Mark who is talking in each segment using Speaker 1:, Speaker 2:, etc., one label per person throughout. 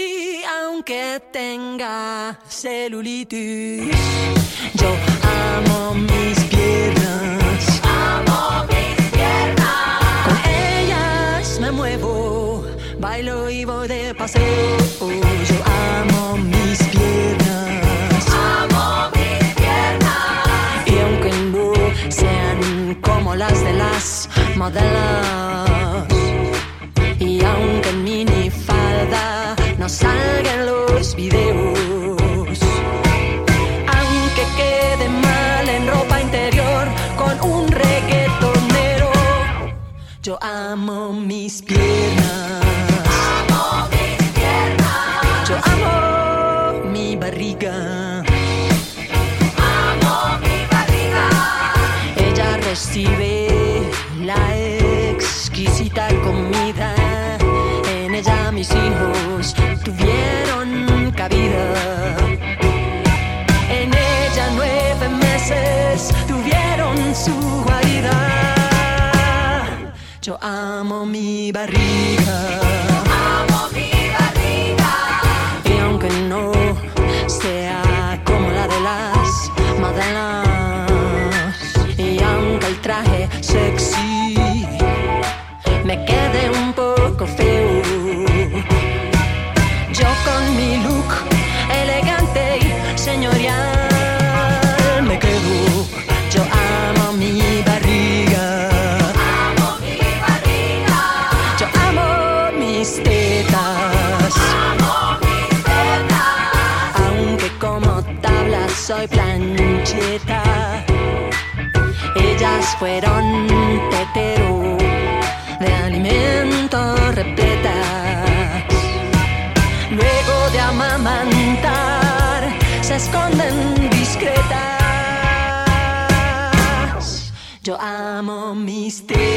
Speaker 1: Y aunque tenga celulitis, yo amo mis piernas.
Speaker 2: Amo mis piernas.
Speaker 1: Con ellas me muevo, bailo y voy de paseo. Yo amo mis piernas.
Speaker 2: Amo mis piernas.
Speaker 1: Y aunque no sean como las de las modelos, videos, aunque quede mal en ropa interior con un reggaetonero, yo amo mis piernas.
Speaker 2: Amo mis piernas.
Speaker 1: Yo amo mi barriga.
Speaker 2: Amo mi barriga.
Speaker 1: Ella recibe la exquisita comida. En ella mis hijos tuvieron su guarida. Yo amo mi barriga.
Speaker 2: Amo mi barriga.
Speaker 1: Y aunque no sea fueron tetero de alimento repletas. Luego de amamantar, se esconden discretas. Yo amo mis tetas.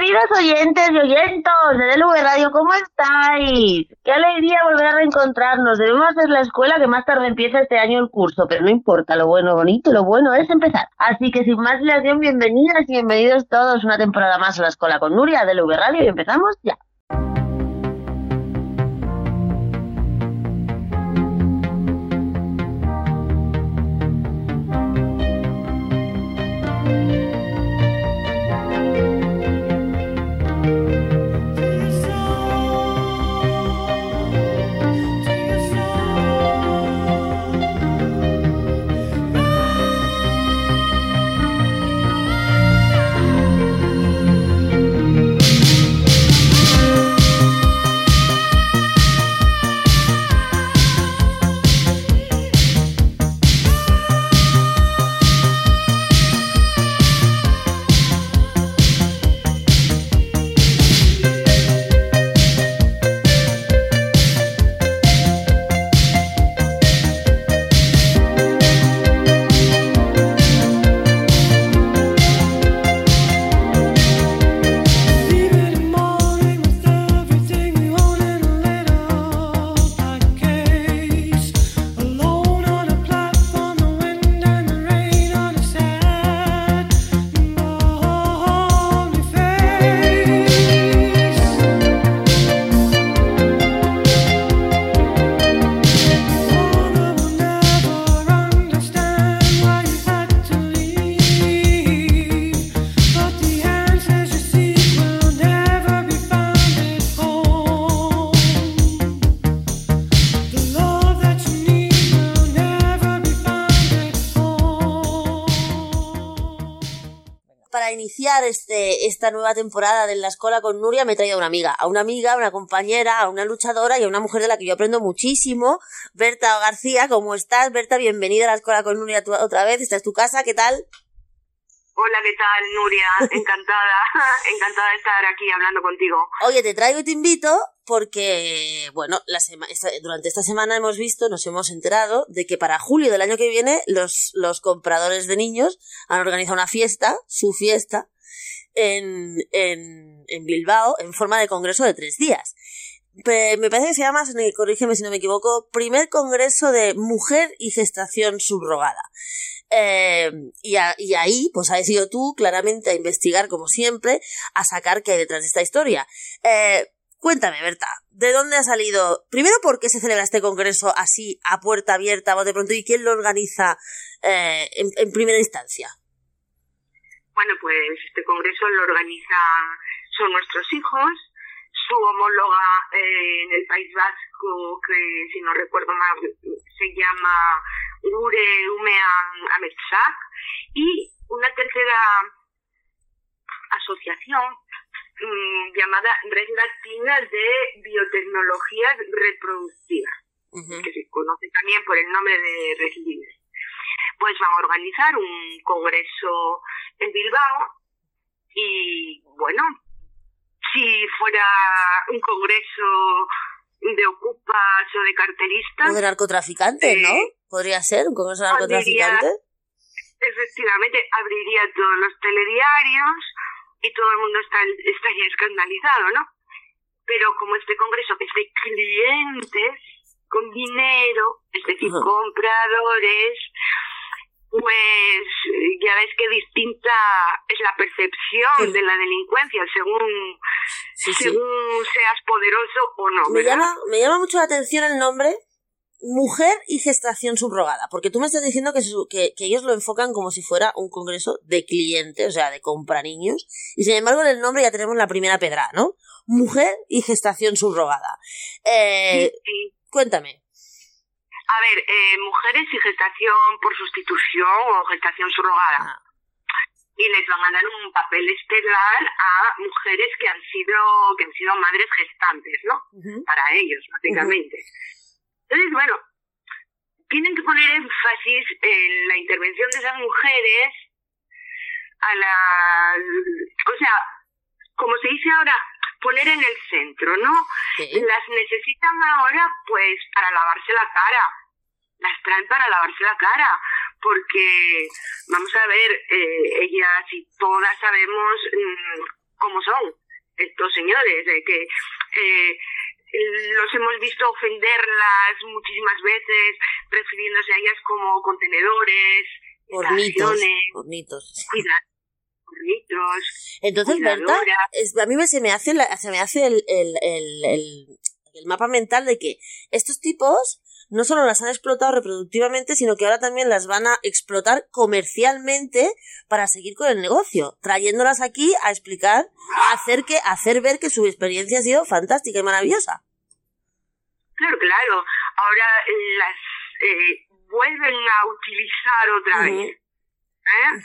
Speaker 3: Queridos oyentes y oyentos de DLV Radio, ¿cómo estáis? Qué alegría volver a reencontrarnos. Debemos hacer la escuela que más tarde empieza este año el curso, pero no importa, lo bueno, bonito, lo bueno es empezar. Así que sin más dilación, bienvenidas y bienvenidos todos una temporada más a la escuela con Nuria de DLV Radio y empezamos ya.
Speaker 4: Iniciar este, esta nueva temporada de La Escuela con Nuria me he traído a una amiga, a una amiga, a una compañera, a una luchadora y a una mujer de la que yo aprendo muchísimo, Berta García, ¿cómo estás? Berta, bienvenida a La Escuela con Nuria otra vez, esta es tu casa, ¿qué tal?
Speaker 5: Hola, ¿qué tal, Nuria? Encantada, encantada de estar aquí hablando contigo.
Speaker 4: Oye, te traigo y te invito porque, bueno, la sema- esta- durante esta semana hemos visto, nos hemos enterado de que para julio del año que viene los, los compradores de niños han organizado una fiesta, su fiesta, en, en, en Bilbao en forma de congreso de tres días. Me parece que se llama, corrígeme si no me equivoco, primer congreso de mujer y gestación subrogada. Eh, y, ahí, pues has ido tú claramente a investigar, como siempre, a sacar qué hay detrás de esta historia. Eh, cuéntame, Berta, ¿de dónde ha salido? Primero, ¿por qué se celebra este congreso así, a puerta abierta, bote pronto? ¿Y quién lo organiza eh, en primera instancia?
Speaker 5: Bueno, pues este congreso lo organiza, son nuestros hijos, su homóloga eh, en el País Vasco, que si no recuerdo mal se llama Ure Umean Ametsak, y una tercera asociación mm, llamada Red Latina de Biotecnologías Reproductivas que se conoce también por el nombre de Red Libre. Pues van a organizar un congreso en Bilbao y bueno, si fuera un congreso de ocupas o de carteristas,
Speaker 4: O de narcotraficantes, ¿no?
Speaker 5: Eh,
Speaker 4: Podría ser un congreso de narcotraficantes.
Speaker 5: efectivamente abriría todos los telediarios y todo el mundo está- estaría escandalizado, ¿no? Pero como este congreso es de clientes con dinero, es decir, compradores, pues ya ves que distinta es la percepción
Speaker 4: Sí.
Speaker 5: de la delincuencia según,
Speaker 4: Sí, sí.
Speaker 5: según seas poderoso o no.
Speaker 4: Me
Speaker 5: ¿verdad?
Speaker 4: llama, me llama mucho la atención el nombre Mujer y Gestación Subrogada, porque tú me estás diciendo que, su- que, que ellos lo enfocan como si fuera un congreso de clientes, o sea, de compra niños, y sin embargo en el nombre ya tenemos la primera pedra, ¿no? Mujer y Gestación Subrogada. Eh, cuéntame.
Speaker 5: A ver, eh, mujeres y gestación por sustitución o gestación subrogada.
Speaker 4: Ah.
Speaker 5: Y les van a dar un papel estelar a mujeres que han sido que han sido madres gestantes, ¿no? Para ellos, básicamente. Entonces, bueno, tienen que poner énfasis en la intervención de esas mujeres a la... O sea, como se dice ahora, poner en el centro, ¿no?
Speaker 4: Sí.
Speaker 5: las necesitan ahora pues para lavarse la cara las traen para lavarse la cara porque vamos a ver eh, ellas y todas sabemos mm, cómo son estos señores de que eh, los hemos visto ofenderlas muchísimas veces refiriéndose a ellas como contenedores
Speaker 4: Hornitos. Hornitos.
Speaker 5: cuida- hornitos,
Speaker 4: Entonces, Berta, es- a mí me, se me hace, la- se me hace el, el, el, el, el mapa mental de que estos tipos no solo las han explotado reproductivamente, sino que ahora también las van a explotar comercialmente para seguir con el negocio, trayéndolas aquí a explicar, a hacer, que, a hacer ver que su experiencia ha sido fantástica y maravillosa.
Speaker 5: Claro, claro. Ahora eh, las eh, vuelven a utilizar otra vez. ¿eh?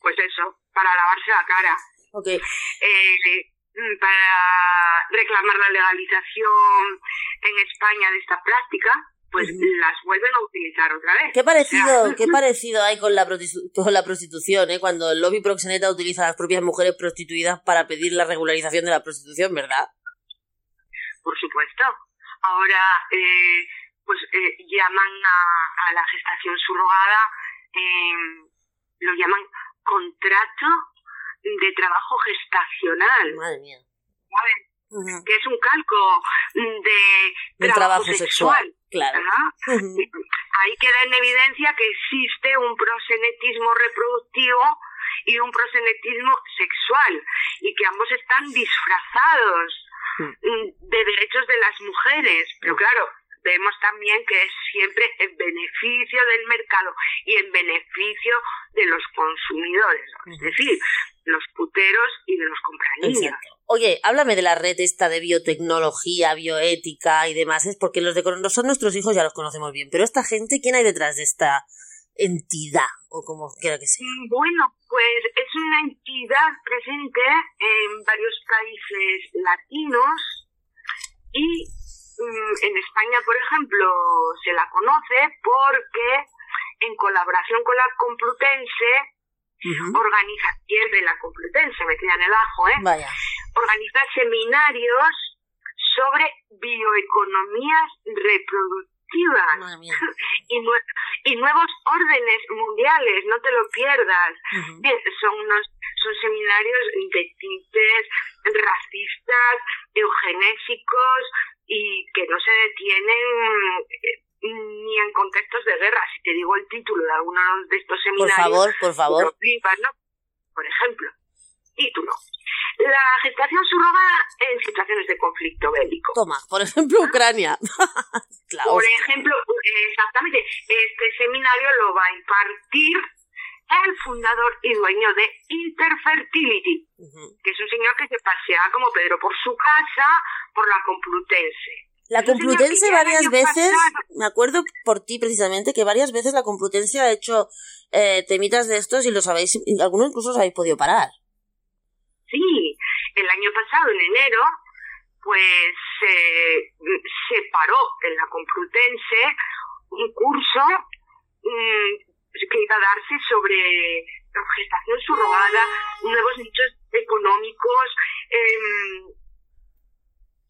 Speaker 5: Pues eso, para lavarse la cara.
Speaker 4: Ok,
Speaker 5: Eh, mm, para reclamar la legalización en España de esta práctica, pues las vuelven a utilizar otra vez.
Speaker 4: ¿Qué parecido,
Speaker 5: Ya.
Speaker 4: qué parecido hay con la, con la prostitución, eh? cuando el lobby proxeneta utiliza a las propias mujeres prostituidas para pedir la regularización de la prostitución, ¿verdad?
Speaker 5: Por supuesto. Ahora, eh, pues eh, llaman a, a la gestación subrogada, eh, lo llaman contrato de trabajo gestacional.
Speaker 4: Madre mía.
Speaker 5: ¿sabes?
Speaker 4: Ujú.
Speaker 5: que es un calco de
Speaker 4: trabajo sexual, claro.
Speaker 5: Ahí queda en evidencia que existe un prosenetismo reproductivo y un prosenetismo sexual y que ambos están disfrazados mm, de derechos de las mujeres. Pero claro, vemos también que es siempre en beneficio del mercado y en beneficio de los consumidores, es decir, los puteros y de los compraniños.
Speaker 4: Exacto. Oye, háblame de la red esta de biotecnología, bioética y demás, es porque los de no son nuestros hijos ya los conocemos bien, pero esta gente, ¿quién hay detrás de esta entidad? O como quiera que sea.
Speaker 5: Mm, Bueno, pues es una entidad presente en varios países latinos y mm, en España, por ejemplo, se la conoce porque en colaboración con la Complutense organiza, y es de la Complutense, metida en el ajo, ¿eh?
Speaker 4: Vaya.
Speaker 5: Organiza seminarios sobre bioeconomías reproductivas y, nue- y nuevos órdenes mundiales, no te lo pierdas. Bien, son unos son seminarios de tintes racistas, eugenésicos y que no se detienen eh, ni en contextos de guerra. Si te digo el título de alguno de estos
Speaker 4: Por
Speaker 5: seminarios,
Speaker 4: favor, por favor.
Speaker 5: flipas, ¿no? Por ejemplo, título. La gestación subrogada en situaciones de conflicto bélico.
Speaker 4: Toma, por ejemplo, Ucrania.
Speaker 5: Por ejemplo, exactamente, este seminario lo va a impartir el fundador y dueño de Interfertility, que es un señor que se pasea como Pedro por su casa, por la Complutense.
Speaker 4: La Complutense varias veces,
Speaker 5: pasado-
Speaker 4: me acuerdo por ti precisamente, que varias veces la Complutense ha hecho eh, temitas de estos y los habéis, algunos incluso os habéis podido parar.
Speaker 5: Sí, el año pasado, en enero, pues eh, se paró en la Complutense un curso mm, que iba a darse sobre gestación subrogada, nuevos nichos económicos, em,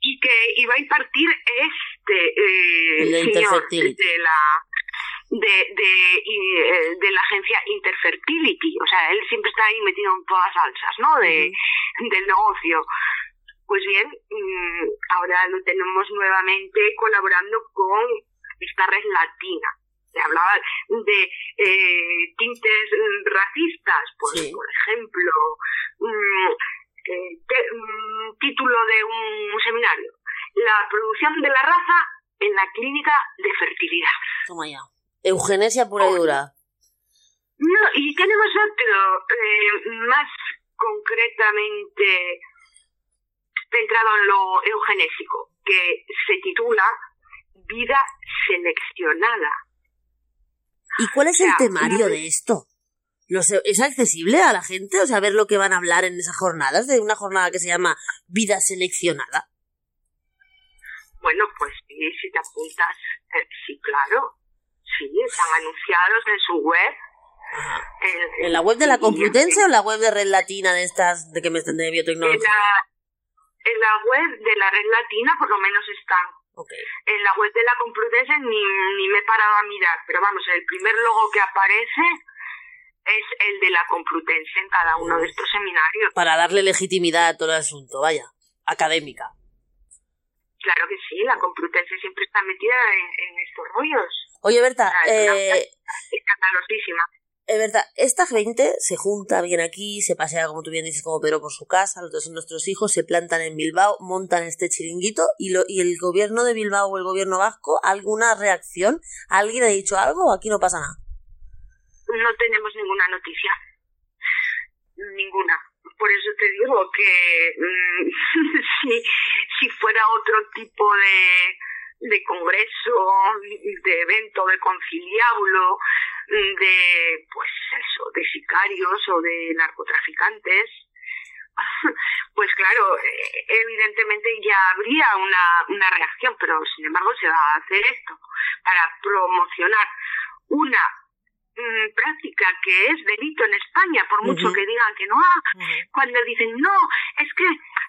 Speaker 5: y que iba a impartir este eh, señor de la de, de, eh, de la agencia Interfertility. O sea, él siempre está ahí metido en todas salsas, ¿no? De, del negocio. Pues bien, mm, ahora lo tenemos nuevamente colaborando con esta red latina. Se hablaba de eh, tintes racistas, pues,
Speaker 4: Sí.
Speaker 5: por ejemplo, mm, eh, te- mm, título de un seminario, la producción de la raza en la clínica de fertilidad.
Speaker 4: Toma ya. Eugenesia pura y dura.
Speaker 5: No, y tenemos otro, eh, más concretamente centrado en lo eugenésico, que se titula Vida seleccionada.
Speaker 4: ¿Y cuál es el
Speaker 5: O sea,
Speaker 4: temario
Speaker 5: no-
Speaker 4: de esto? ¿Lo sé- ¿Es accesible a la gente? O sea, ver lo que van a hablar en esas jornadas, de una jornada que se llama Vida Seleccionada.
Speaker 5: Bueno, pues sí, si te apuntas, eh, sí, claro. Sí, están anunciados en su web. En,
Speaker 4: ¿En la web de la Complutense o en la web de Red Latina de estas de que me de
Speaker 5: En
Speaker 4: biotecnología?
Speaker 5: la, en la web de la red latina por lo menos están.
Speaker 4: Ok.
Speaker 5: En la web de la Complutense ni, ni me he parado a mirar, pero vamos, el primer logo que aparece es el de la Complutense en cada uno de estos seminarios.
Speaker 4: Para darle legitimidad a todo el asunto, vaya. Académica.
Speaker 5: Claro que sí, la Complutense siempre está metida en, en estos rollos.
Speaker 4: Oye, Berta,
Speaker 5: Ah, es
Speaker 4: eh,
Speaker 5: Escandalosísima.
Speaker 4: Es verdad, esta gente se junta bien aquí, se pasea, como tú bien dices, como Pedro por su casa, los dos son nuestros hijos, se plantan en Bilbao, montan este chiringuito y, lo, y el gobierno de Bilbao o el gobierno vasco, ¿alguna reacción? ¿Alguien ha dicho algo o aquí no pasa nada?
Speaker 5: No tenemos ninguna noticia. Ninguna. Por eso te digo que mm, si, si fuera otro tipo de, de congreso, de evento, de conciliábulo, de, pues eso, de sicarios o de narcotraficantes, pues claro, evidentemente ya habría una, una reacción, pero sin embargo se va a hacer esto para promocionar una mm, práctica que es delito en España, por mucho que digan que no, ah, cuando dicen no, es que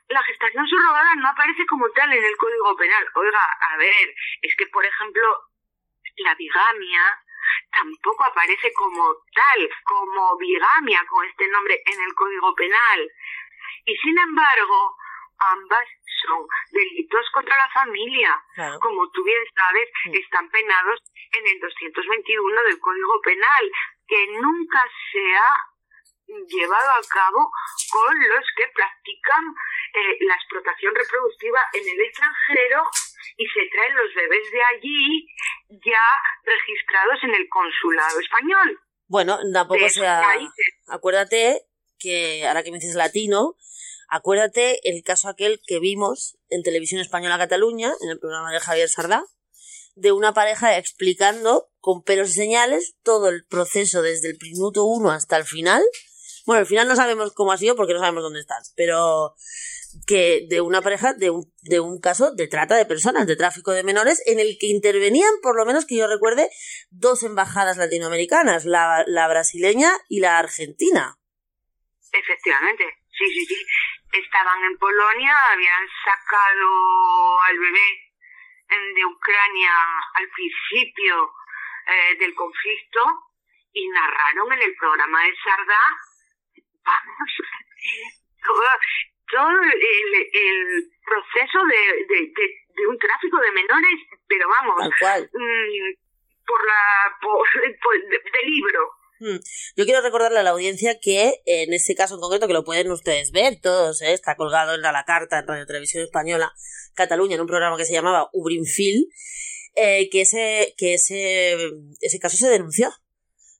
Speaker 5: la gestación subrogada no aparece como tal en el Código Penal. Oiga, a ver, es que por ejemplo la bigamia tampoco aparece como tal, como bigamia con este nombre en el Código Penal. Y sin embargo, ambas son delitos contra la familia.
Speaker 4: Claro.
Speaker 5: Como tú bien sabes, están penados en el 221 del Código Penal, que nunca se ha llevado a cabo con los que practican eh, la explotación reproductiva en el extranjero y se traen los bebés de allí ya registrados en el consulado español.
Speaker 4: Bueno, tampoco sea... Acuérdate que, ahora que me dices latino, acuérdate el caso aquel que vimos en Televisión Española Cataluña, en el programa de Javier Sardá, de una pareja explicando con pelos y señales todo el proceso desde el minuto uno hasta el final. Bueno, al final no sabemos cómo ha sido porque no sabemos dónde están, pero que de una pareja, de un, de un caso de trata de personas, de tráfico de menores, en el que intervenían, por lo menos que yo recuerde, dos embajadas latinoamericanas, la, la brasileña y la argentina.
Speaker 5: Efectivamente, sí, sí, sí. Estaban en Polonia, habían sacado al bebé em, de Ucrania al principio eh, del conflicto y narraron en el programa de Sardá, vamos, todo, todo el, el proceso de, de, de, de un tráfico de menores, pero vamos,
Speaker 4: Tal cual.
Speaker 5: mm, por la por, por- de libro.
Speaker 4: Mm. Yo quiero recordarle a la audiencia que en este caso en concreto, que lo pueden ustedes ver todos, ¿eh? está colgado en la, la carta en Radio Televisión Española Cataluña en un programa que se llamaba Ubrinfil, eh, que ese que ese ese caso se denunció.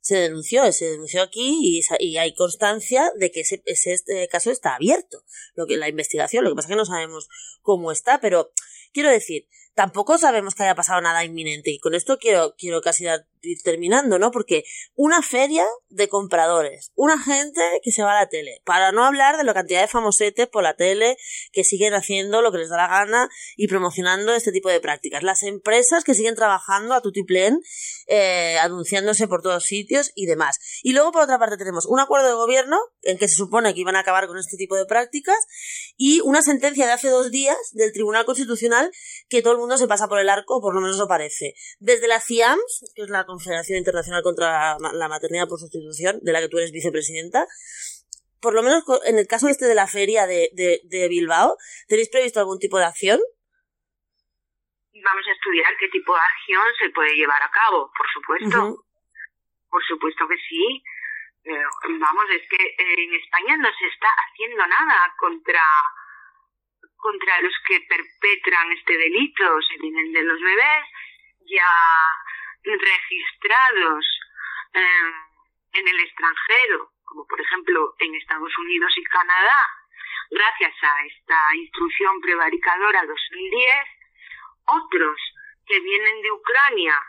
Speaker 4: Se denunció, se denunció aquí y, y hay constancia de que ese, ese este caso está abierto, lo que la investigación, lo que pasa es que no sabemos cómo está, pero quiero decir, tampoco sabemos que haya pasado nada inminente y con esto quiero quiero casi dar- ir terminando, ¿no? Porque una feria de compradores, una gente que se va a la tele, para no hablar de la cantidad de famosetes por la tele que siguen haciendo lo que les da la gana y promocionando este tipo de prácticas, las empresas que siguen trabajando a tutiplén, eh, anunciándose por todos sitios y demás. Y luego por otra parte tenemos un acuerdo de gobierno en que se supone que iban a acabar con este tipo de prácticas y una sentencia de hace dos días del Tribunal Constitucional que todo el mundo se pasa por el arco, por lo menos lo parece. Desde la CIAMS, que es la Confederación Internacional contra la- Maternidad por Sustitución, de la que tú eres vicepresidenta, por lo menos en el caso este de la feria de, de, de Bilbao, ¿tenéis previsto algún tipo de acción?
Speaker 5: Vamos a estudiar qué tipo de acción se puede llevar a cabo, por supuesto. Por supuesto que sí. Eh, vamos, es que en España no se está haciendo nada contra contra los que perpetran este delito. Se vienen de los bebés ya registrados eh, en el extranjero, como por ejemplo en Estados Unidos y Canadá, gracias a esta instrucción prevaricadora 2010, otros que vienen de Ucrania,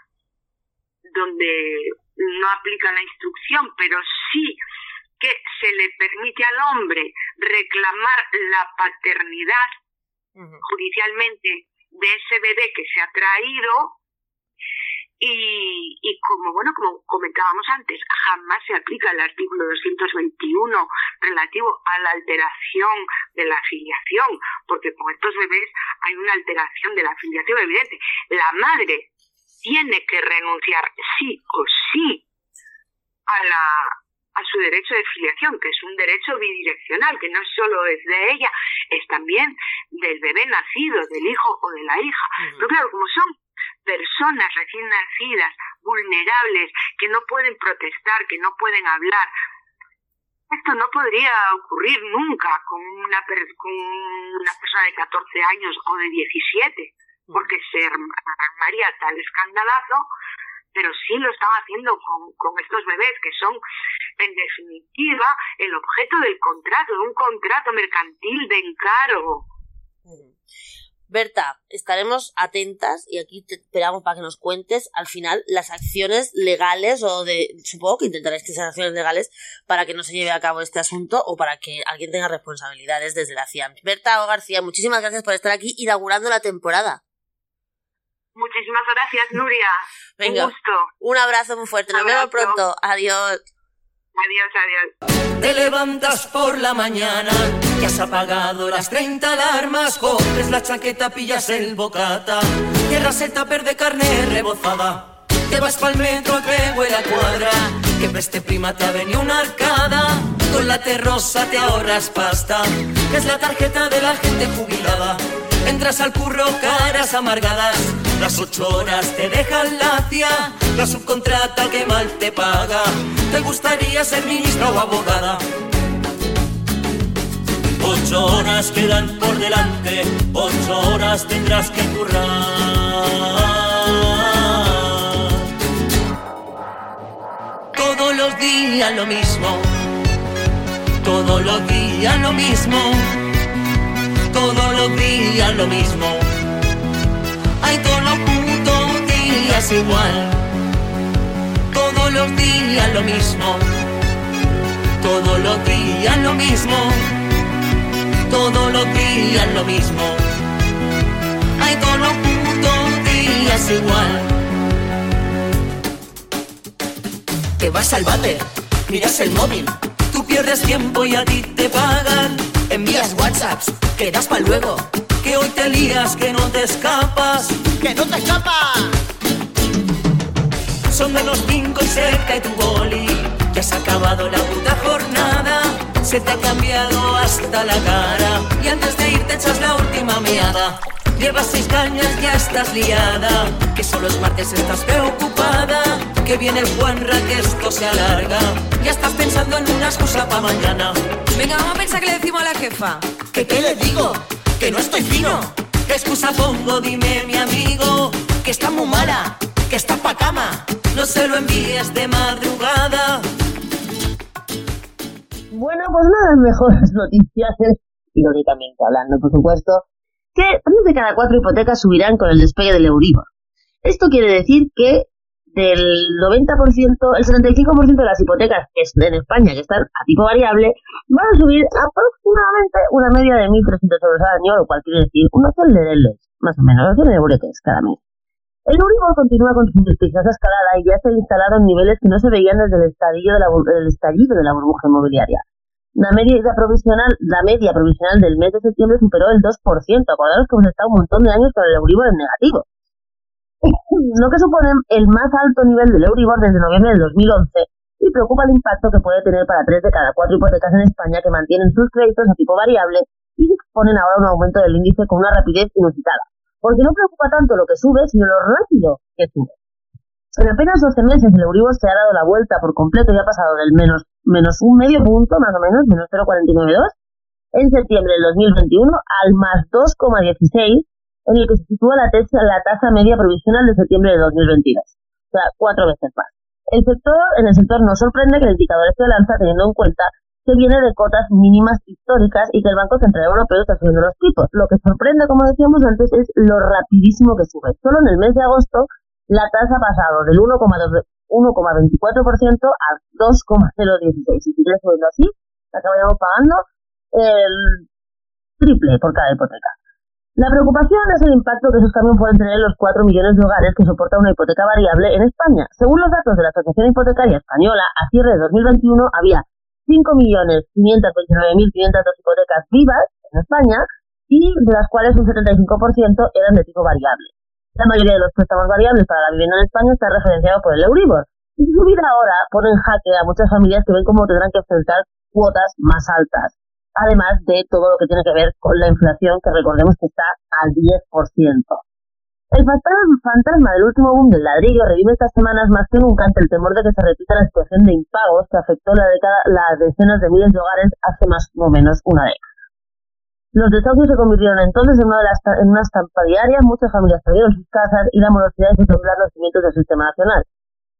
Speaker 5: donde no aplica la instrucción, pero sí que se le permite al hombre reclamar la paternidad judicialmente de ese bebé que se ha traído y, y como bueno como comentábamos antes jamás se aplica el artículo 221 relativo a la alteración de la afiliación porque con estos bebés hay una alteración de la afiliación evidente la madre tiene que renunciar sí o sí a la a su derecho de filiación, que es un derecho bidireccional, que no solo es de ella, es también del bebé nacido, del hijo o de la hija.
Speaker 4: Ujú.
Speaker 5: Pero claro, como son personas recién nacidas, vulnerables, que no pueden protestar, que no pueden hablar, esto no podría ocurrir nunca con una, per- con una persona de 14 años o de 17, porque se armaría tal escandalazo, pero sí lo están haciendo con, con estos bebés, que son, en definitiva, el objeto del contrato, de un contrato mercantil de encargo.
Speaker 4: Berta, estaremos atentas y aquí te esperamos para que nos cuentes al final las acciones legales o de, supongo que intentaréis que sean acciones legales para que no se lleve a cabo este asunto o para que alguien tenga responsabilidades desde la CIAM. Berta O. García, muchísimas gracias por estar aquí inaugurando la temporada.
Speaker 5: Muchísimas gracias, Nuria.
Speaker 4: Venga.
Speaker 5: Un gusto.
Speaker 4: Un abrazo muy fuerte, nos vemos pronto. Adiós.
Speaker 5: Adiós, adiós.
Speaker 6: Te levantas por la mañana, ya has apagado las 30 alarmas, coges la chaqueta, pillas el bocata, cierras el tupper de carne rebozada, te vas pa'l metro que huele a cuadra, que preste prima te ha venido una arcada, con la terrosa te ahorras pasta, que es la tarjeta de la gente jubilada. Entras al curro, caras amargadas, las ocho horas te dejan lacia, la subcontrata que mal te paga. ¿Te gustaría ser ministra o abogada? Ocho horas quedan por delante, ocho horas tendrás que currar. Todos los días lo mismo, todos los días lo mismo, todos los días lo mismo. Hay todos los putos días igual, todos los días lo mismo, todos los días lo mismo, todos los días lo mismo. Hay todos los putos días igual. Te vas al váter, miras el móvil, tú pierdes tiempo y a ti te pagan. Envías WhatsApps, quedas para luego, que hoy te lías, que no te escapas.
Speaker 7: ¡Que no te escapas!
Speaker 6: Son menos cinco y se cae tu boli. Ya se ha acabado la puta jornada. Se te ha cambiado hasta la cara. Y antes de irte echas la última meada. Llevas seis cañas, ya estás liada. Que solo es martes, estás preocupada. Que viene el Juanra, que esto se alarga. Ya estás pensando en una excusa para mañana.
Speaker 8: Venga, vamos a pensar que le decimos a la jefa.
Speaker 6: ¿Que qué le digo? Que no estoy fino. ¿Qué excusa pongo? Dime, mi amigo. Que está muy mala, que está pa' cama. No se lo envíes de madrugada.
Speaker 4: Bueno, pues una de las mejores noticias es, irónicamente hablando, por supuesto, que tres de cada cuatro hipotecas subirán con el despegue del Euribor. Esto quiere decir que del 90%, el 75% de las hipotecas que es- en España que están a tipo variable van a subir aproximadamente una media de 1.300 euros al año, lo cual quiere decir unos 100 lereles, más o menos, 100 euretes cada mes. El Euribor continúa con su vertiginosa escalada y ya se ha instalado en niveles que no se veían desde el estallido de la, el estallido de la burbuja inmobiliaria. La media provisional, la media provisional del mes de septiembre superó el 2%. Acordaros que hemos estado un montón de años con el Euribor en negativo. Lo que supone el más alto nivel del Euribor desde noviembre del 2011 y preocupa el impacto que puede tener para tres de cada cuatro hipotecas en España que mantienen sus créditos a tipo variable y exponen ahora un aumento del índice con una rapidez inusitada. Porque no preocupa tanto lo que sube, sino lo rápido que sube. En apenas 12 meses el Euribor se ha dado la vuelta por completo y ha pasado del menos, menos un medio punto, más o menos, menos 0,492, en septiembre del 2021 al más 2,16, en el que se sitúa la, tasa- la tasa media provisional de septiembre de 2022. O sea, cuatro veces más. El sector, en el sector no sorprende que el indicador esté al alza teniendo en cuenta que viene de cotas mínimas históricas y que el Banco Central Europeo está subiendo los tipos. Lo que sorprende, como decíamos antes, es lo rapidísimo que sube. Solo en el mes de agosto la tasa ha pasado del 1,2 1,24% al 2,016. Si sigue subiendo así, acabaríamos pagando el triple por cada hipoteca. La preocupación es el impacto que esos cambios pueden tener en los 4 millones de hogares que soportan una hipoteca variable en España. Según los datos de la Asociación Hipotecaria Española, a cierre de 2021 había 5.529.502 hipotecas vivas en España y de las cuales un 75% eran de tipo variable. La mayoría de los préstamos variables para la vivienda en España está referenciado por el Euribor. Y su subida ahora pone en jaque a muchas familias que ven cómo tendrán que enfrentar cuotas más altas. Además de todo lo que tiene que ver con la inflación, que recordemos que está al 10%. El fantasma del último boom del ladrillo revive estas semanas más que nunca ante el temor de que se repita la situación de impagos que afectó la década, las decenas de miles de hogares hace más o menos una década. Los desahucios se convirtieron entonces en una, de las, en una estampa diaria, muchas familias perdieron sus casas y la morosidad hizo temblar los cimientos del sistema nacional.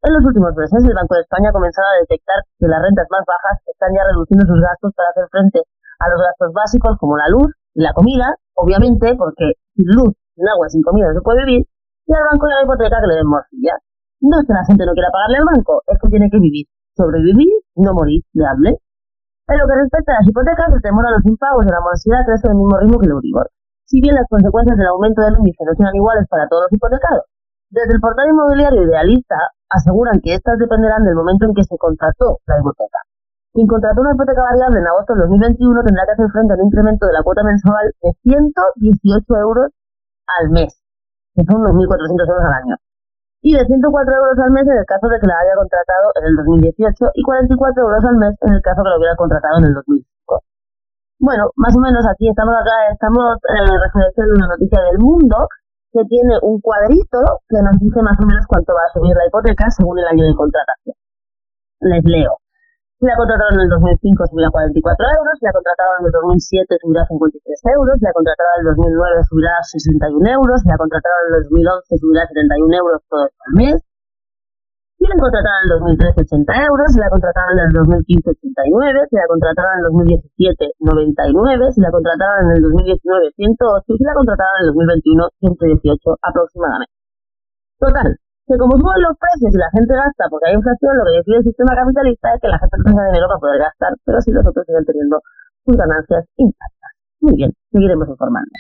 Speaker 4: En los últimos meses, el Banco de España ha a detectar que las rentas más bajas están ya reduciendo sus gastos para hacer frente a los gastos básicos como la luz la comida, obviamente, porque sin luz, sin agua, sin comida no se puede vivir, y al banco la hipoteca que le den morcilla. No es que la gente no quiera pagarle al banco, es que tiene que vivir, sobrevivir, no morir, le hable. En lo que respecta a las hipotecas, el temor a los impagos de la morosidad crece al mismo ritmo que el Euribor. Si bien las consecuencias del aumento del índice no serán iguales para todos los hipotecados, desde el portal inmobiliario idealista aseguran que estas dependerán del momento en que se contrató la hipoteca. Quien contrató una hipoteca variable en agosto del 2021 tendrá que hacer frente a un incremento de la cuota mensual de 118 euros al mes, que son unos 1.400 euros al año, y de 104 euros al mes en el caso de que la haya contratado en el 2018 y 44 euros al mes en el caso que lo hubiera contratado en el 2005. Bueno, más o menos aquí estamos acá, estamos eh, referenciando una noticia del mundo que tiene un cuadrito que nos dice más o menos cuánto va a subir la hipoteca según el año de contratación. Les leo. La contrataron en el 2005 subirá 44 euros, la contrataron en el 2007 subirá 53 euros, la contrataron en el 2009 subirá 61 euros, la contrataron en el 2011 subirá 71 euros todo al mes, si la contrataron en el 2013 80 euros, la contrataron en el 2015 89, si la contrataron en el 2017 99, si la contrataron en el 2019 108 y si la contrataron en el 2021 118 aproximadamente. Total, que como suben los precios y la gente gasta porque hay inflación, lo que decide el sistema capitalista es que la gente tenga dinero para poder gastar, pero si los otros siguen teniendo sus ganancias intactas. Muy bien, seguiremos informando.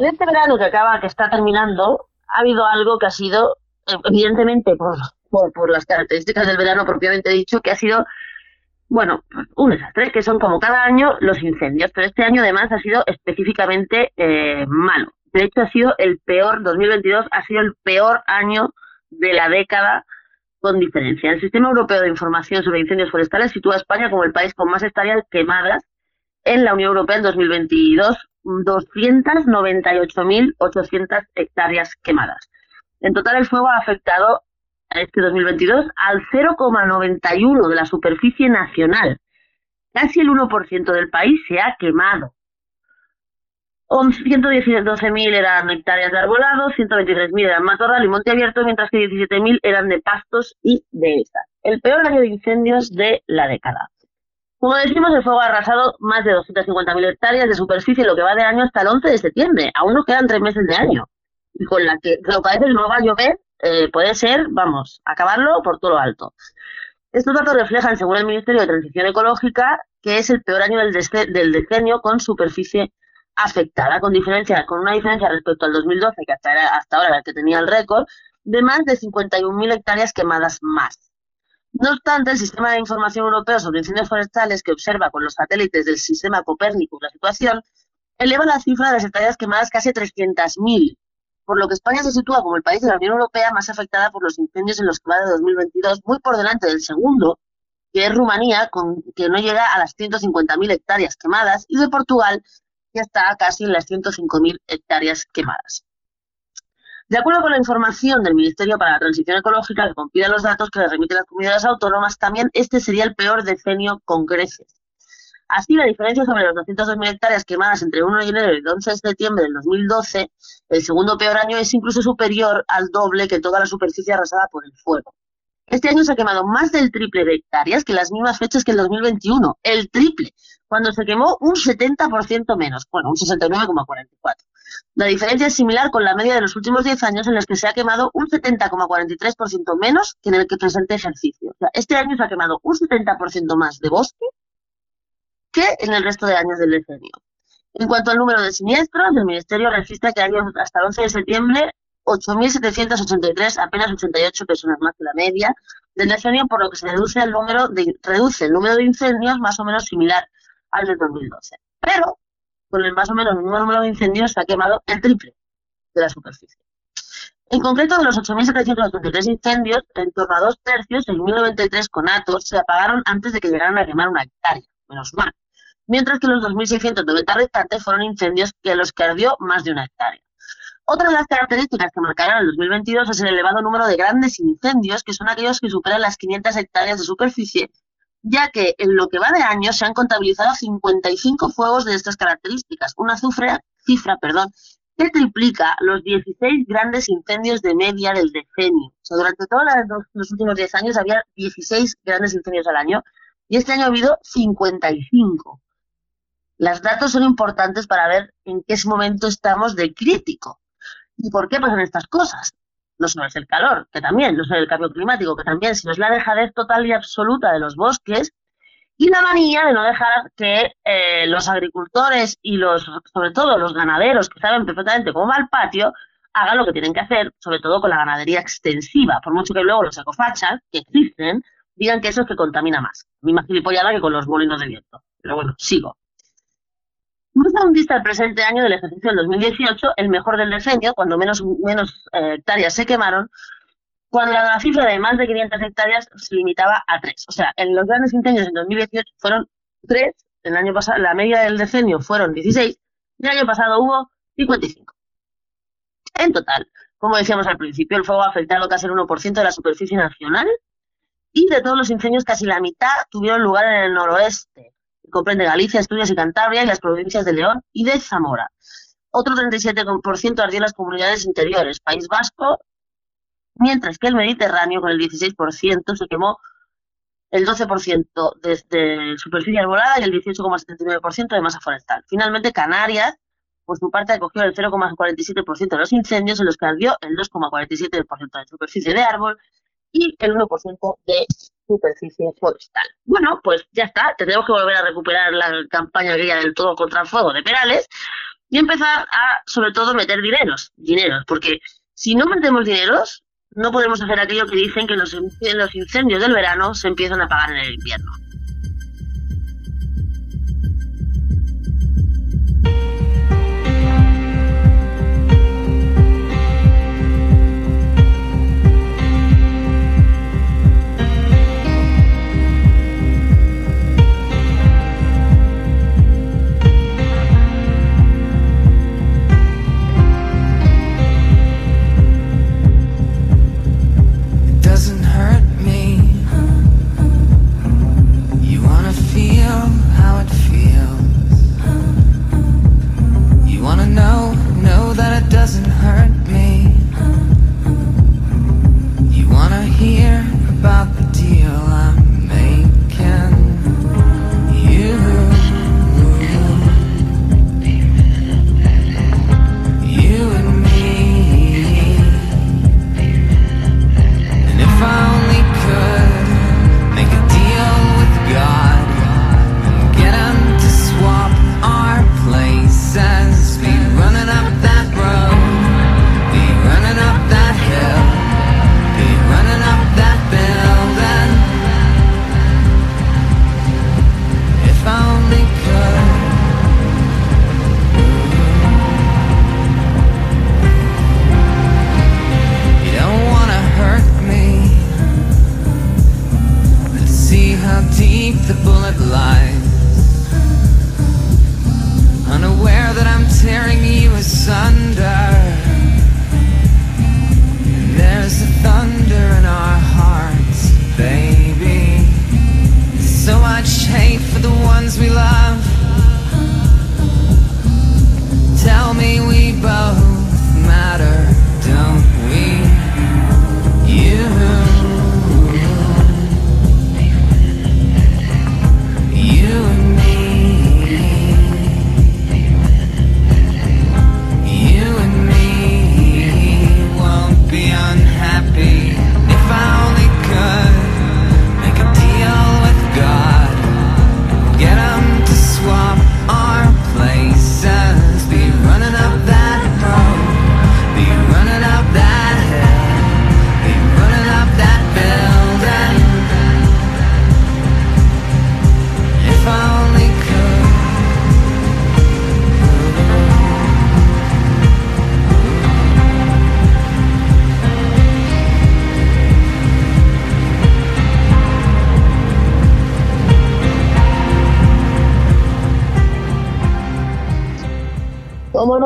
Speaker 4: En este verano que acaba, que está terminando, ha habido algo que ha sido, evidentemente, por, por, por las características del verano propiamente dicho, que ha sido, bueno, un desastre, que son como cada año los incendios, pero este año además ha sido específicamente eh, malo. De hecho, ha sido el peor, 2022 ha sido el peor año de la década con diferencia. El Sistema Europeo de Información sobre Incendios Forestales sitúa a España como el país con más hectáreas quemadas en la Unión Europea en 2022, 298.800 hectáreas quemadas. En total, el fuego ha afectado este 2022 al 0,91 de la superficie nacional. Casi el 1% del país se ha quemado. 112.000 eran hectáreas de arbolado, 123.000 eran matorral y monte abierto, mientras que 17.000 eran de pastos y dehesas. El peor año de incendios de la década. Como decimos, el fuego ha arrasado más de 250.000 hectáreas de superficie, lo que va de año hasta el 11 de septiembre. Aún nos quedan tres meses de año. Y con la que lo que parece que no va a llover, eh, puede ser, vamos, acabarlo por todo lo alto. Estos datos reflejan, según el Ministerio de Transición Ecológica, que es el peor año del, del decenio con superficie afectada, con diferencia, con una diferencia respecto al 2012, que hasta, era, hasta ahora era el que tenía el récord, de más de 51.000 hectáreas quemadas más. No obstante, el Sistema de Información Europeo sobre Incendios Forestales, que observa con los satélites del sistema Copérnicus la situación, eleva la cifra de las hectáreas quemadas casi a 300.000, por lo que España se sitúa como el país de la Unión Europea más afectada por los incendios en los que va de 2022, muy por delante del segundo, que es Rumanía, con, que no llega a las 150.000 hectáreas quemadas, y de Portugal, que está casi en las 105.000 hectáreas quemadas. De acuerdo con la información del Ministerio para la Transición Ecológica, que compila los datos que le remiten las comunidades autónomas, también este sería el peor decenio con creces. Así, la diferencia sobre los 202.000 hectáreas quemadas entre 1 de enero y el 11 de septiembre del 2012, el segundo peor año, es incluso superior al doble que toda la superficie arrasada por el fuego. Este año se ha quemado más del triple de hectáreas que las mismas fechas que el 2021. El triple, cuando se quemó un 70% menos, bueno, un 69,44. La diferencia es similar con la media de los últimos 10 años en los que se ha quemado un 70,43% menos que en el que presente ejercicio. O sea, este año se ha quemado un 70% más de bosque que en el resto de años del decenio. En cuanto al número de siniestros, el Ministerio registra que hay hasta el 11 de septiembre 8.783, apenas 88 personas más que la media del decenio, por lo que se reduce el número de, reduce el número de incendios más o menos similar al del 2012. Pero con el más o menos mismo número de incendios se ha quemado el triple de la superficie. En concreto, de los 8.783 incendios, en torno a dos tercios, 6.093 conatos, se apagaron antes de que llegaran a quemar una hectárea, menos mal. Mientras que los 2.690 restantes fueron incendios que los que ardió más de una hectárea. Otra de las características que marcarán el 2022 es el elevado número de grandes incendios, que son aquellos que superan las 500 hectáreas de superficie, ya que en lo que va de año se han contabilizado 55 fuegos de estas características, una cifra, perdón, que triplica los 16 grandes incendios de media del decenio. O sea, durante todos los, últimos 10 años había 16 grandes incendios al año y este año ha habido 55. Los datos son importantes para ver en qué momento estamos de crítico y por qué pasan estas cosas. No solo es el calor, que también, no solo el cambio climático, que también, sino es la dejadez total y absoluta de los bosques y la manía de no dejar que eh, los agricultores y los, sobre todo los ganaderos que saben perfectamente cómo va el patio, hagan lo que tienen que hacer, sobre todo con la ganadería extensiva, por mucho que luego los ecofachas, que existen, digan que eso es que contamina más. Misma gilipollada que con los molinos de viento. Pero bueno, sigo. Más aún dista el presente año del ejercicio del 2018, el mejor del decenio, cuando menos, menos eh, hectáreas se quemaron, cuando la cifra de más de 500 hectáreas se limitaba a 3. O sea, en los grandes incendios en 2018 fueron 3, el año pasado, la media del decenio fueron 16, y el año pasado hubo 55. En total, como decíamos al principio, el fuego ha afectado casi el 1% de la superficie nacional y de todos los incendios casi la mitad tuvieron lugar en el noroeste, comprende Galicia, Asturias y Cantabria y las provincias de León y de Zamora. Otro 37% ardió en las comunidades interiores, País Vasco, mientras que el Mediterráneo, con el 16%, se quemó el 12% desde superficie arbolada y el 18,79% de masa forestal. Finalmente, Canarias, por su parte, acogió el 0,47% de los incendios, en los que ardió el 2,47% de superficie de árbol y el 1% de superficie forestal. Bueno, pues ya está, tendremos que volver a recuperar la campaña aquella del todo contra el fuego de Perales, y empezar a, sobre todo, meter dineros, dineros, porque si no metemos dineros, no podemos hacer aquello que dicen que los, los incendios del verano se empiezan a apagar en el invierno.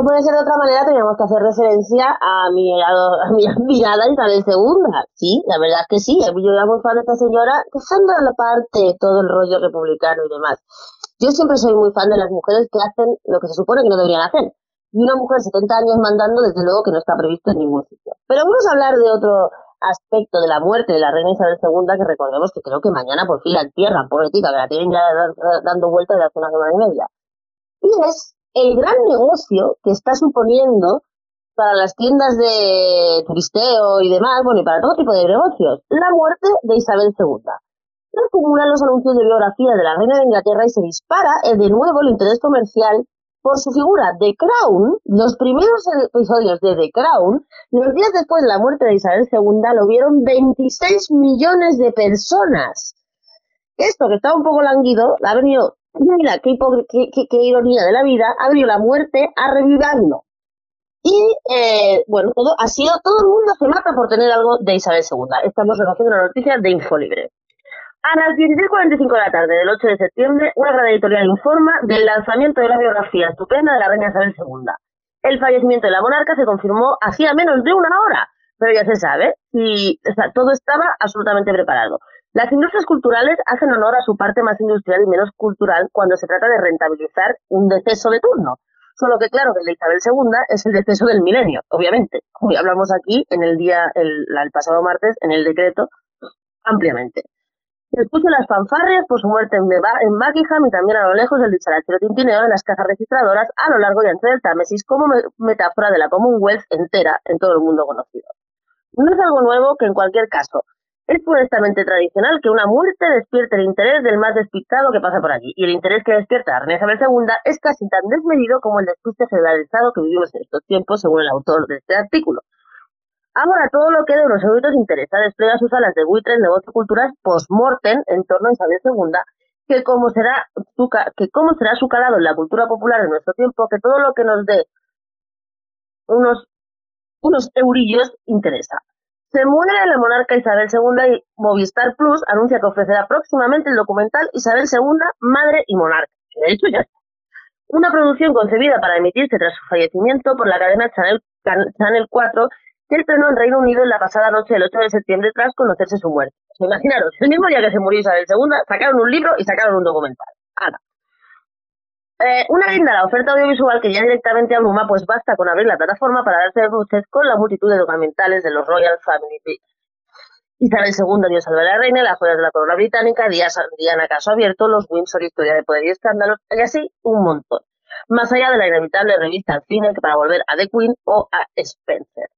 Speaker 4: Puede ser de otra manera, teníamos que hacer referencia a mi, a, mi admirada Isabel II. Sí, la verdad es que sí. Yo era muy fan de esta señora, dejando de la parte todo el rollo republicano y demás. Yo siempre soy muy fan de las mujeres que hacen lo que se supone que no deberían hacer. Y una mujer 70 años mandando, desde luego que no está previsto en ningún sitio. Pero vamos a hablar de otro aspecto de la muerte de la reina Isabel II, que recordemos que creo que mañana por fin la entierran, pobrecita, que la tienen ya da- dando vueltas desde hace una semana y media. Y es el gran negocio que está suponiendo para las tiendas de turisteo y demás, bueno, y para todo tipo de negocios, la muerte de Isabel II. Se acumulan los anuncios de biografía de la reina de Inglaterra y se dispara de nuevo el interés comercial por su figura. The Crown, los primeros episodios de The Crown, los días después de la muerte de Isabel II, lo vieron 26 millones de personas. Esto que estaba un poco languido, ha venido, mira, qué, qué, qué- ironía de la vida, ha venido la muerte a revivirlo. Y, eh, bueno, todo, ha sido, todo el mundo se mata por tener algo de Isabel II. Estamos recogiendo una noticia de Infolibre. A las 16.45 de la tarde del 8 de septiembre, una gran editorial informa del lanzamiento de la biografía estupenda de la reina Isabel II. El fallecimiento de la monarca se confirmó hacía menos de una hora, pero ya se sabe, y o sea, todo estaba absolutamente preparado. Las industrias culturales hacen honor a su parte más industrial y menos cultural cuando se trata de rentabilizar un deceso de turno. Solo que claro, que el de Isabel II es el deceso del milenio, obviamente. Ya hablamos aquí en el día, el, el pasado martes, en el decreto, ampliamente. Se escuchan las fanfarrias por su muerte en, en Buckingham y también a lo lejos el dicharachero tintineo de las cajas registradoras a lo largo y ancho del Támesis como me- metáfora de la Commonwealth entera en todo el mundo conocido. No es algo nuevo que en cualquier caso Es funestamente tradicional que una muerte despierte el interés del más despistado que pasa por allí, y el interés que despierta a Reina Isabel II es casi tan desmedido como el despiste generalizado que vivimos en estos tiempos, según el autor de este artículo. Ahora todo lo que de unos eruditos interesa despliega sus alas de buitre en negocio cultural post-mortem en torno a Isabel II, que como será su, que cómo será su calado en la cultura popular en nuestro tiempo, que todo lo que nos dé unos, unos eurillos interesa. Se muere la monarca Isabel II y Movistar Plus anuncia que ofrecerá próximamente el documental Isabel II, Madre y Monarca. De hecho, ya está. Una producción concebida para emitirse tras su fallecimiento por la cadena Channel, Channel 4 que estrenó en Reino Unido en la pasada noche del 8 de septiembre tras conocerse su muerte. Imaginaros, el mismo día que se murió Isabel II, sacaron un libro y sacaron un documental. Ala. Eh, una linda la oferta audiovisual que ya directamente abruma, pues basta con abrir la plataforma para darse bruces con la multitud de documentales de los Royal Family. Isabel II, Dios salve a la reina, las joyas de la corona británica, Diana Caso Abierto, los Windsor, Historia de Poder y Escándalos, y así un montón. Más allá de la inevitable revista al que para volver a The Queen o a Spencer.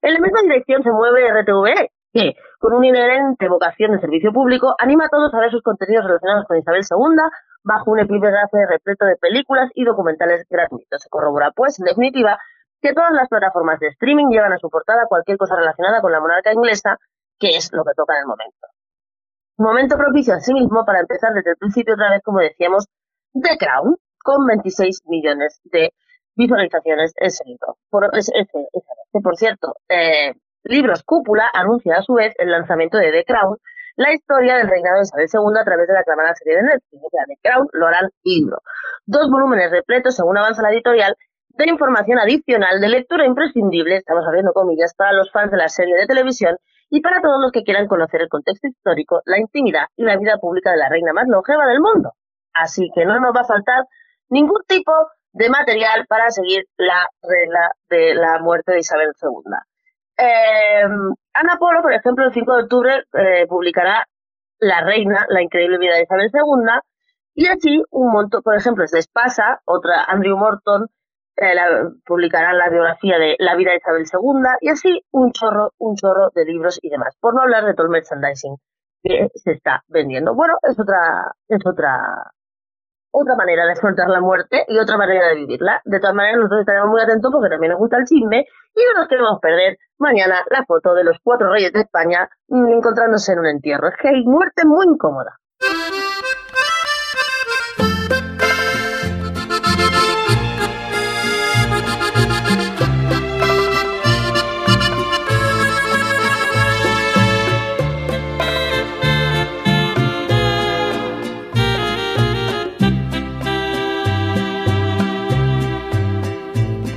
Speaker 4: En la misma dirección se mueve RTVE, que, con una inherente vocación de servicio público, anima a todos a ver sus contenidos relacionados con Isabel II bajo un epígrafe repleto de películas y documentales gratuitos. Se corrobora, pues, en definitiva, que todas las plataformas de streaming llevan a su portada cualquier cosa relacionada con la monarca inglesa, que es lo que toca en el momento. Momento propicio asimismo para empezar desde el principio otra vez, como decíamos, The Crown, con 26 millones de visualizaciones en seguido. Por, por cierto, eh, Libros Cúpula anuncia a su vez el lanzamiento de The Crown, la historia del reinado de Isabel II a través de la aclamada serie de Netflix. O sea, The Crown lo harán libro. Dos volúmenes repletos, según avanza la editorial, de información adicional de lectura imprescindible, estamos abriendo comillas, para los fans de la serie de televisión y para todos los que quieran conocer el contexto histórico, la intimidad y la vida pública de la reina más longeva del mundo. Así que no nos va a faltar ningún tipo de material para seguir la regla de la muerte de Isabel II. Ana Polo, por ejemplo, el 5 de octubre eh, publicará La Reina, la increíble vida de Isabel II, y así un montón, por ejemplo, es de Espasa, otra Andrew Morton, eh, la- publicará la biografía de La vida de Isabel II, y así un chorro, un chorro de libros y demás, por no hablar de todo el merchandising que se está vendiendo. Bueno, es otra, es otra, otra manera de afrontar la muerte y otra manera de vivirla. De todas maneras, nosotros estaremos muy atentos porque también nos gusta el chisme y no nos queremos perder mañana la foto de los cuatro reyes de España encontrándose en un entierro. Es que hay muerte muy incómoda.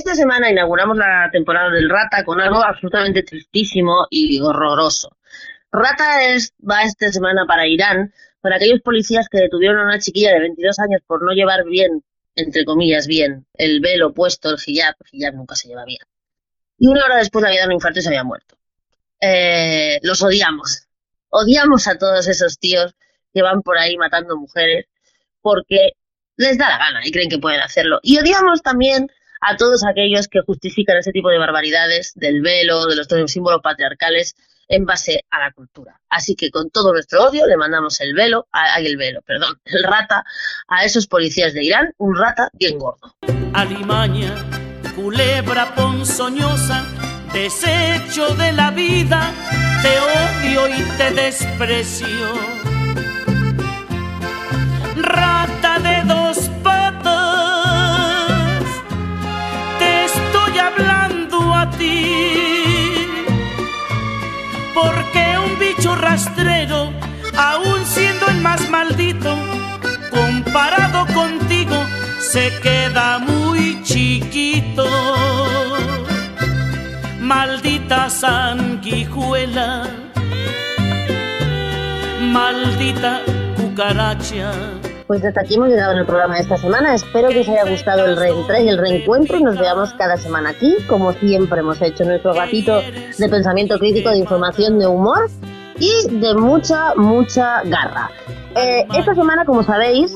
Speaker 4: Esta semana inauguramos la temporada del Rata con algo absolutamente tristísimo y horroroso. Rata es, va esta semana para Irán, para aquellos policías que detuvieron a una chiquilla de 22 años por no llevar bien, entre comillas, bien, el velo puesto, el hijab, el hijab nunca se lleva bien. Y una hora después le había dado un infarto y se había muerto. Eh, los odiamos. Odiamos a todos esos tíos que van por ahí matando mujeres porque les da la gana y creen que pueden hacerlo. Y odiamos también a todos aquellos que justifican ese tipo de barbaridades del velo, de los símbolos patriarcales en base a la cultura. Así que con todo nuestro odio le mandamos el velo, ay, el velo, perdón, el rata a esos policías de Irán, un rata bien gordo.
Speaker 9: alimaña, culebra ponzoñosa, desecho de la vida, te odio y te desprecio. Queda muy chiquito. Maldita sanguijuela, maldita cucaracha,
Speaker 4: Pues hasta aquí hemos llegado en el programa de esta semana. Espero que os haya gustado el reentré y el reencuentro nos veamos cada semana aquí, como siempre hemos hecho, nuestro ratito de pensamiento crítico, de información, de humor y de mucha, mucha garra. Eh, esta semana, como sabéis,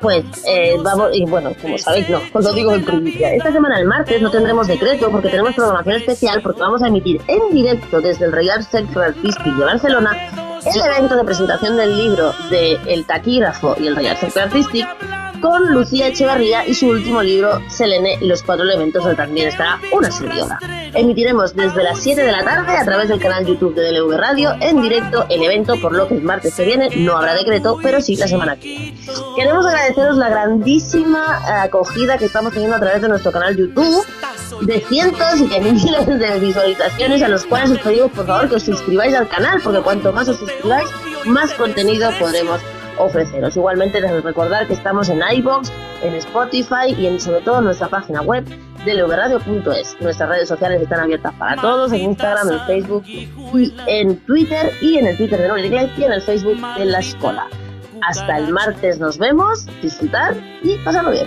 Speaker 4: pues eh, vamos, y bueno, como sabéis, no, os lo digo en primicia. Esta semana, el martes, no tendremos decreto porque tenemos programación especial porque vamos a emitir en directo desde el Real Centro Artístico de Barcelona el evento de presentación del libro de El Taquígrafo y el Real Centro Artístico con Lucía Echevarría y su último libro, Selene y los cuatro elementos, donde también estará una servidora. Emitiremos desde las 7 de la tarde a través del canal YouTube de DLV Radio en directo el evento, por lo que el martes que viene no habrá decreto, pero sí la semana que viene. Queremos agradeceros la grandísima eh, acogida que estamos teniendo a través de nuestro canal YouTube de cientos y de miles de visualizaciones a los cuales os pedimos por favor que os suscribáis al canal porque cuanto más os suscribáis más contenido podremos ofreceros. Igualmente recordar que estamos en iBox, en Spotify y en sobre todo en nuestra página web de lvradio.es. Nuestras redes sociales están abiertas para todos, en Instagram, en Facebook y en Twitter y en el Twitter de Nueva Inglés y en el Facebook de la escuela. Hasta el martes nos vemos, disfrutar y pasarlo bien.